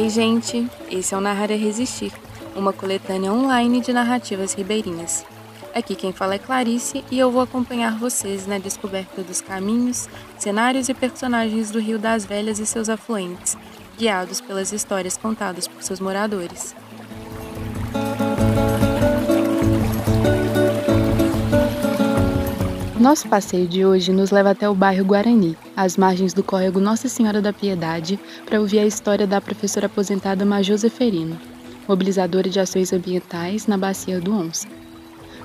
Ei, gente, esse é o Narrar é Resistir, uma coletânea online de narrativas ribeirinhas. Aqui quem fala é Clarice e eu vou acompanhar vocês na descoberta dos caminhos, cenários e personagens do Rio das Velhas e seus afluentes, guiados pelas histórias contadas por seus moradores. Nosso passeio de hoje nos leva até o bairro Guarani, às margens do córrego Nossa Senhora da Piedade, para ouvir a história da professora aposentada Major Zeferino, mobilizadora de ações ambientais na Bacia do Onça.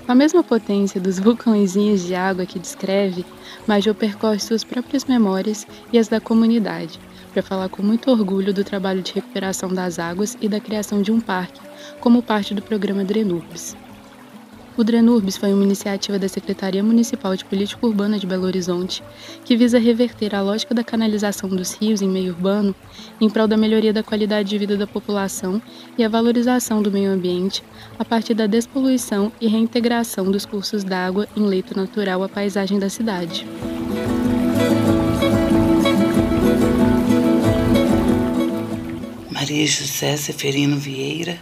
Com a mesma potência dos vulcãozinhos de água que descreve, Major percorre suas próprias memórias e as da comunidade, para falar com muito orgulho do trabalho de recuperação das águas e da criação de um parque, como parte do programa Drenurbs. O Drenurbs foi uma iniciativa da Secretaria Municipal de Política Urbana de Belo Horizonte que visa reverter a lógica da canalização dos rios em meio urbano em prol da melhoria da qualidade de vida da população e a valorização do meio ambiente a partir da despoluição e reintegração dos cursos d'água em leito natural à paisagem da cidade. Maria José Seferino Vieira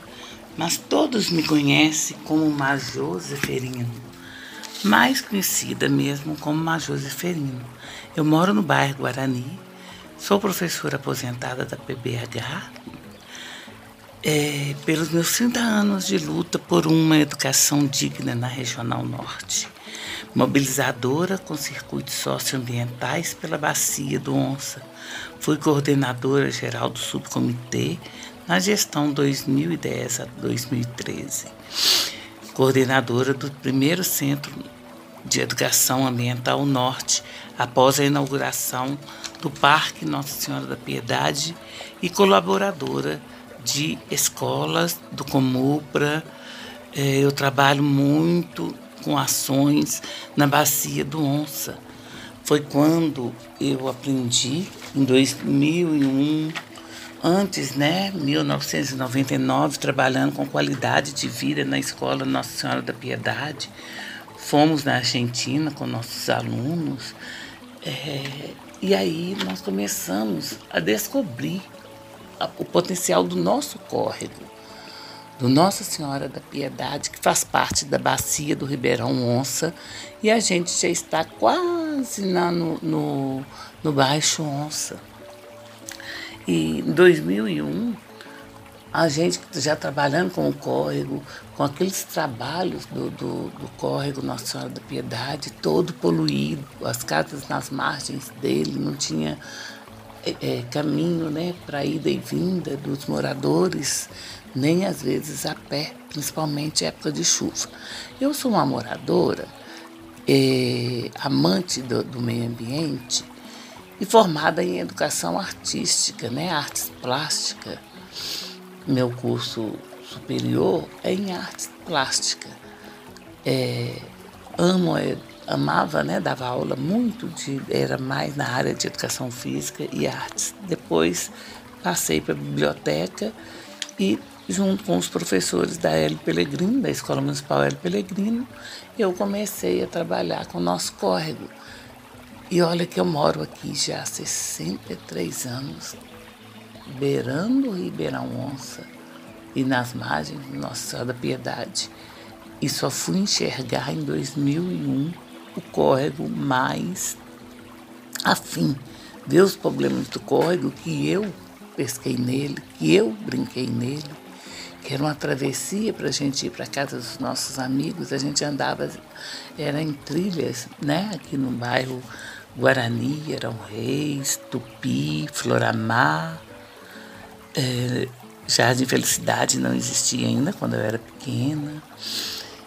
mas todos me conhecem como Major Zeferino, mais conhecida mesmo como Major Zeferino. Eu moro no bairro Guarani, sou professora aposentada da PBH. É, pelos meus 30 anos de luta por uma educação digna na Regional Norte, mobilizadora com circuitos socioambientais pela Bacia do Onça, fui coordenadora geral do subcomitê na gestão 2010 a 2013, coordenadora do primeiro Centro de Educação Ambiental Norte, após a inauguração do Parque Nossa Senhora da Piedade e colaboradora de escolas do Comupra. É, eu trabalho muito com ações na Bacia do Onça. Foi quando eu aprendi, em 2001, antes, né, 1999, trabalhando com qualidade de vida na escola Nossa Senhora da Piedade. Fomos na Argentina com nossos alunos. É, e aí nós começamos a descobrir o potencial do nosso córrego, do Nossa Senhora da Piedade, que faz parte da bacia do Ribeirão Onça, e a gente já está quase na, no, no, no Baixo Onça. E em 2001, a gente já trabalhando com o córrego, com aqueles trabalhos do, do, do, córrego Nossa Senhora da Piedade, todo poluído, as casas nas margens dele, não tinha é, é, caminho né, para ida e vinda dos moradores, nem às vezes a pé, principalmente época de chuva. Eu sou uma moradora, é, amante do, do meio ambiente, e formada em educação artística, né, artes plásticas. Meu curso superior é em artes plástica. É, amo, é, amava, né, dava aula muito de, era mais na área de educação física e artes. Depois passei para biblioteca e junto com os professores da L. Pellegrino, da Escola Municipal L. Pellegrino, eu comecei a trabalhar com o nosso córrego e olha que eu moro aqui já há 63 anos, beirando o Ribeirão Onça e nas margens do Nossa Senhora da Piedade. E só fui enxergar em 2001 o córrego mais afim, ver os problemas do córrego que eu pesquei nele, que eu brinquei nele, que era uma travessia para a gente ir para casa dos nossos amigos. A gente andava, era em trilhas, né, aqui no bairro Guarani, eram Reis, Tupi, Floramar. É, Jardim Felicidade não existia ainda quando eu era pequena.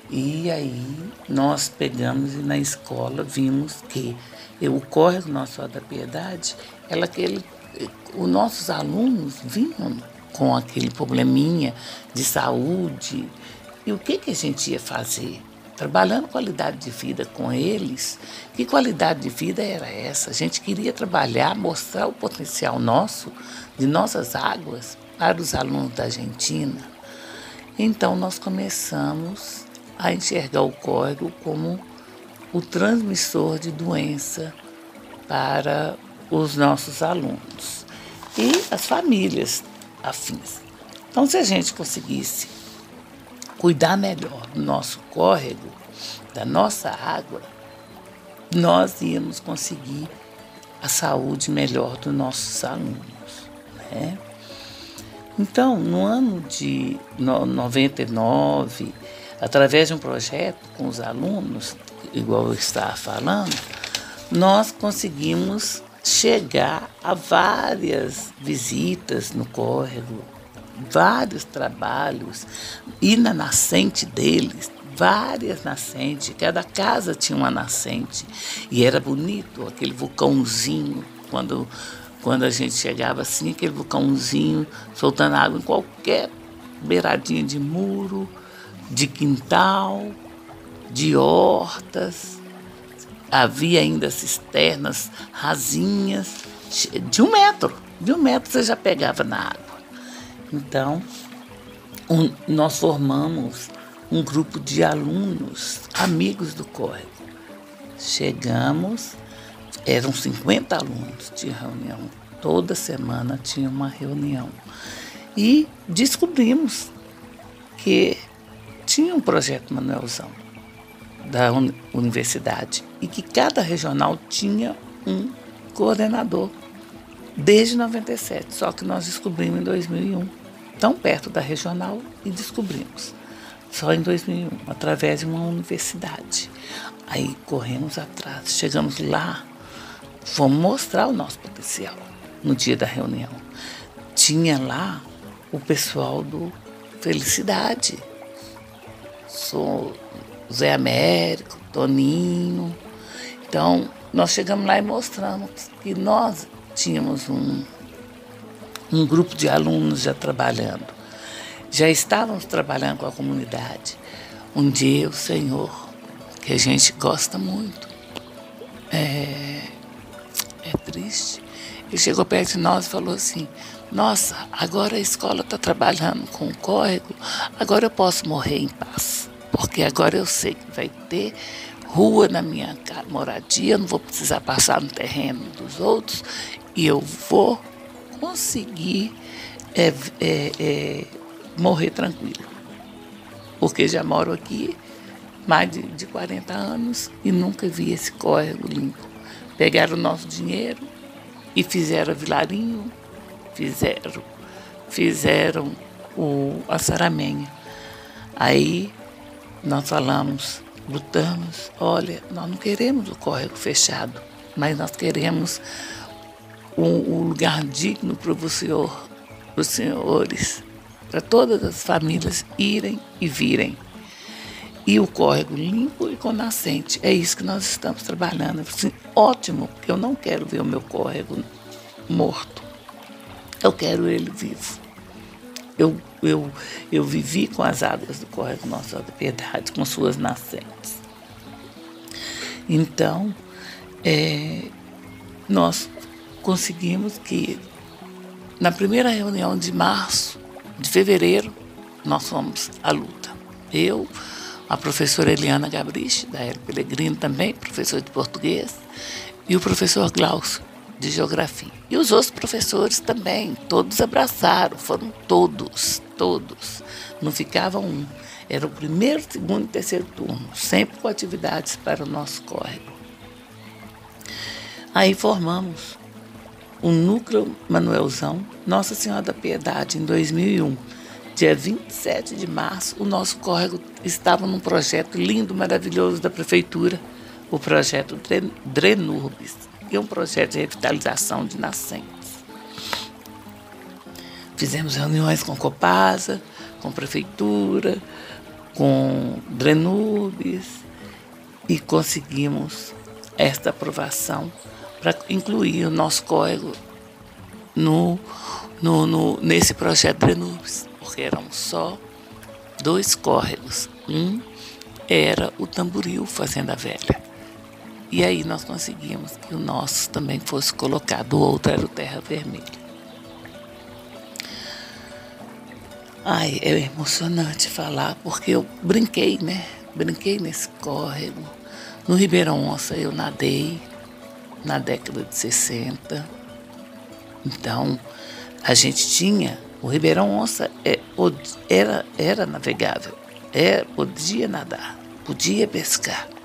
E aí nós pegamos e na escola vimos que o córrego Nossa da Piedade, ela, aquele, os nossos alunos vinham com aquele probleminha de saúde. E o que, que a gente ia fazer? trabalhando qualidade de vida com eles. Que qualidade de vida era essa? A gente queria trabalhar, mostrar o potencial nosso, de nossas águas, para os alunos da Argentina. Então nós começamos a enxergar o córrego como o transmissor de doença para os nossos alunos. E as famílias. Afins. Então, se a gente conseguisse cuidar melhor do nosso córrego, da nossa água, nós íamos conseguir a saúde melhor dos nossos alunos. Né? Então, no ano de 99, através de um projeto com os alunos, igual eu estava falando, nós conseguimos chegar a várias visitas no córrego, vários trabalhos, e na nascente deles, várias nascentes, cada casa tinha uma nascente, e era bonito aquele vulcãozinho, quando, quando a gente chegava assim, aquele vulcãozinho soltando água em qualquer beiradinha de muro, de quintal, de hortas. Havia ainda cisternas rasinhas, de um metro. De um metro você já pegava na água. Então, um, nós formamos um grupo de alunos, amigos do córrego. Chegamos, eram 50 alunos, tinha reunião. Toda semana tinha uma reunião. E descobrimos que tinha um projeto Manuelzão da universidade e que cada regional tinha um coordenador desde 97, só que nós descobrimos em 2001, tão perto da regional e descobrimos só em 2001, através de uma universidade. Aí corremos atrás, chegamos lá, fomos mostrar o nosso potencial no dia da reunião. Tinha lá o pessoal do Felicidade, sou Zé Américo, Toninho. Então, nós chegamos lá e mostramos que nós tínhamos um, um grupo de alunos já trabalhando. Já estávamos trabalhando com a comunidade. Um dia o Senhor, que a gente gosta muito, é, é triste, ele chegou perto de nós e falou assim, nossa, agora a escola está trabalhando com o córrego, agora eu posso morrer em paz, porque agora eu sei que vai ter rua na minha moradia, não vou precisar passar no terreno dos outros e eu vou conseguir é, é, é, morrer tranquilo. Porque já moro aqui mais de, de 40 anos e nunca vi esse córrego limpo. Pegaram o nosso dinheiro e fizeram vilarinho, fizeram, fizeram o, a saramenha. Aí nós falamos, lutamos, olha, nós não queremos o córrego fechado, mas nós queremos um, um lugar digno para o senhor, para os senhores, para todas as famílias irem e virem. E o córrego limpo e com nascente. É isso que nós estamos trabalhando. Assim, ótimo, porque eu não quero ver o meu córrego morto. Eu quero ele vivo. Eu, eu, eu vivi com as águas do córrego Nossa da Piedade, com suas nascentes. Então, é, nós conseguimos que na primeira reunião de março, de fevereiro, nós fomos à luta. Eu, a professora Eliana Gabrich, da El Pellegrino também, professor de português, e o professor Glaucio, de geografia. E os outros professores também, todos abraçaram, foram todos, todos. Não ficava um. Era o primeiro, segundo e terceiro turno, sempre com atividades para o nosso córrego. Aí formamos o Núcleo Manuelzão Nossa Senhora da Piedade em 2001. Dia 27 de março, o nosso córrego estava num projeto lindo, maravilhoso da prefeitura, o projeto Drenurbis, é um projeto de revitalização de nascentes. Fizemos reuniões com Copasa, com prefeitura, com Drenubis e conseguimos esta aprovação para incluir o nosso código no, no, no, nesse projeto Drenubis, porque eram só dois córregos. Um era o Tamboril Fazenda Velha. E aí nós conseguimos que o nosso também fosse colocado, o outro era o Terra Vermelha. Ai, é emocionante falar, porque eu brinquei, né? Brinquei nesse córrego. No Ribeirão Onça eu nadei na década de 60. Então, a gente tinha O Ribeirão Onça é, era, era navegável, é, podia nadar, podia pescar.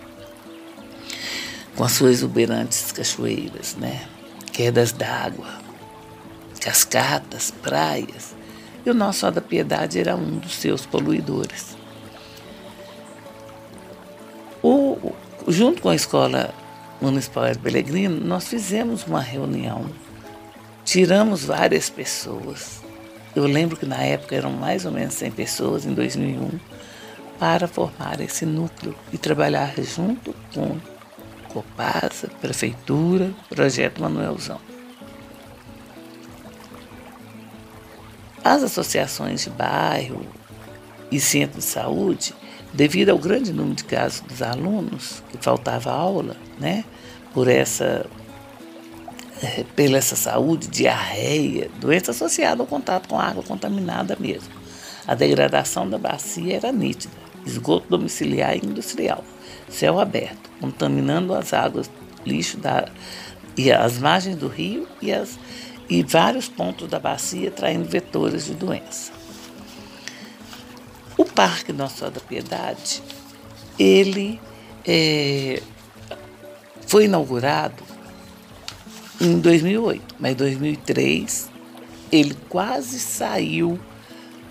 Com as suas exuberantes cachoeiras, né? quedas d'água, cascatas, praias. E o nosso Ó da Piedade era um dos seus poluidores. O, junto com a Escola Municipal Pellegrino, nós fizemos uma reunião, tiramos várias pessoas eu lembro que na época eram mais ou menos 100 pessoas, em 2001, para formar esse núcleo e trabalhar junto com Copasa, Prefeitura, Projeto Manuelzão. As associações de bairro e centro de saúde, devido ao grande número de casos dos alunos, que faltava aula, né, por essa é, pela essa saúde, diarreia, doença associada ao contato com água contaminada mesmo. A degradação da bacia era nítida, esgoto domiciliar e industrial, céu aberto, contaminando as águas, lixo da, e as margens do rio e, as, e vários pontos da bacia traindo vetores de doença. O Parque Nossa da Piedade, ele é, foi inaugurado em 2008, mas em 2003 ele quase saiu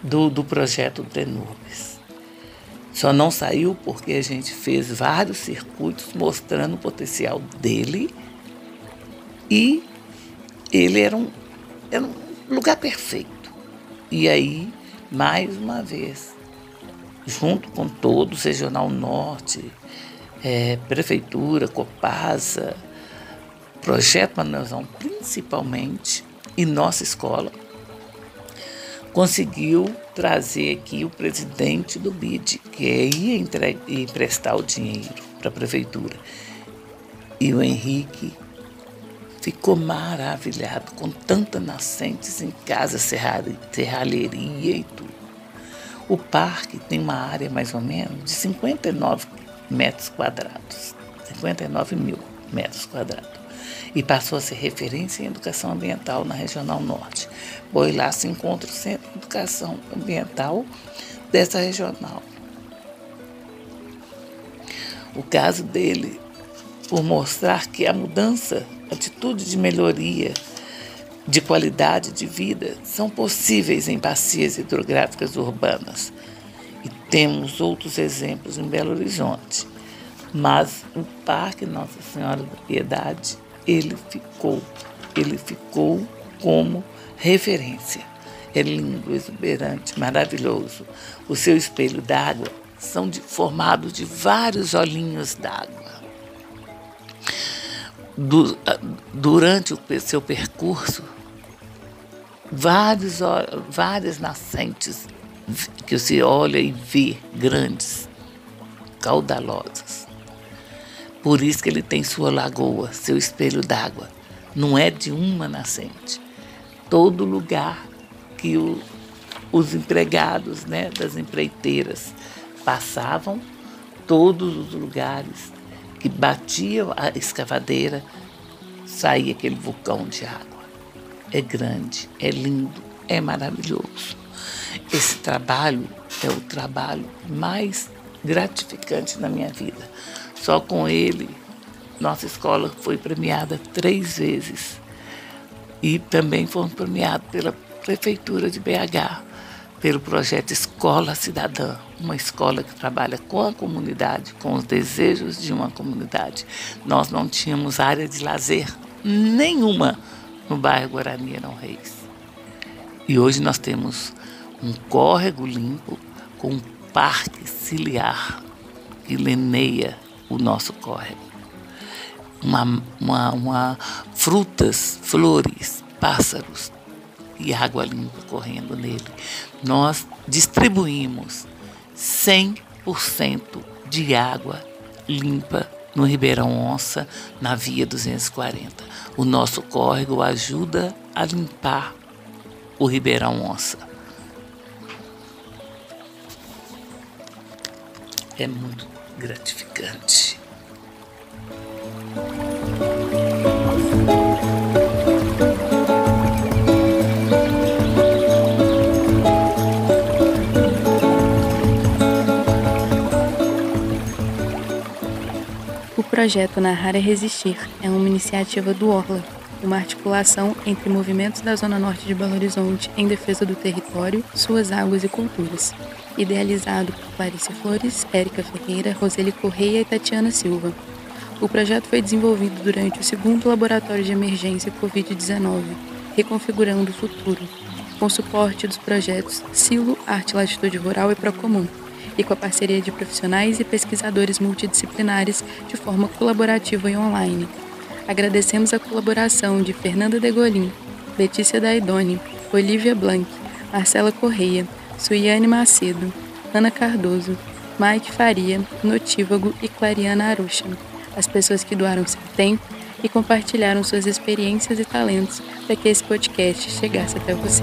do, do projeto Tenubes. Só não saiu porque a gente fez vários circuitos mostrando o potencial dele e ele era um, era um lugar perfeito. E aí, mais uma vez, junto com todos, Regional Norte, é, Prefeitura, Copasa, Projeto Manuelzão, principalmente, e nossa escola, conseguiu trazer aqui o presidente do BID, que ia emprestar o dinheiro para a prefeitura. E o Henrique ficou maravilhado com tantas nascentes em casa, serralheria e tudo. O parque tem uma área mais ou menos de 59 metros quadrados, 59 mil metros quadrados e passou a ser referência em educação ambiental na Regional Norte, pois lá se encontra o Centro de Educação Ambiental dessa regional. O caso dele, por mostrar que a mudança, atitude de melhoria de qualidade de vida são possíveis em bacias hidrográficas urbanas. E temos outros exemplos em Belo Horizonte. Mas o Parque Nossa Senhora da Piedade ele ficou, ele ficou como referência. É lindo, exuberante, maravilhoso. O seu espelho d'água são de, formados de vários olhinhos d'água. Du, durante o seu percurso, vários, várias nascentes que você olha e vê grandes, caudalosas. Por isso que ele tem sua lagoa, seu espelho d'água. Não é de uma nascente. Todo lugar que o, os empregados né, das empreiteiras passavam, todos os lugares que batia a escavadeira, saía aquele vulcão de água. É grande, é lindo, é maravilhoso. Esse trabalho é o trabalho mais gratificante na minha vida só com ele, nossa escola foi premiada três vezes. E também fomos premiados pela Prefeitura de BH, pelo projeto Escola Cidadã, uma escola que trabalha com a comunidade, com os desejos de uma comunidade. Nós não tínhamos área de lazer nenhuma no bairro Guarani Arão Reis. E hoje nós temos um córrego limpo com um parque ciliar que leneia o nosso córrego. Uma, uma, uma, frutas, flores, pássaros e água limpa correndo nele. Nós distribuímos 100% de água limpa no Ribeirão Onça, na Via 240. O nosso córrego ajuda a limpar o Ribeirão Onça. É muito gratificante. O projeto Narrar é Resistir é uma iniciativa do Orla, uma articulação entre movimentos da Zona Norte de Belo Horizonte em defesa do território, suas águas e culturas. Idealizado por Clarice Flores, Érica Ferreira, Roseli Correia e Tatiana Silva. O projeto foi desenvolvido durante o segundo Laboratório de Emergência Covid-19, Reconfigurando o Futuro, com suporte dos projetos Silo, Arte Latitude Rural e Procomum, e com a parceria de profissionais e pesquisadores multidisciplinares de forma colaborativa e online. Agradecemos a colaboração de Fernanda Degolin, Letícia Daidoni, Olivia Blanc, Marcela Correia, Suiane Macedo, Ana Cardoso, Mike Faria, Notívago e Clariana Aruxa, as pessoas que doaram seu tempo e compartilharam suas experiências e talentos para que esse podcast chegasse até você.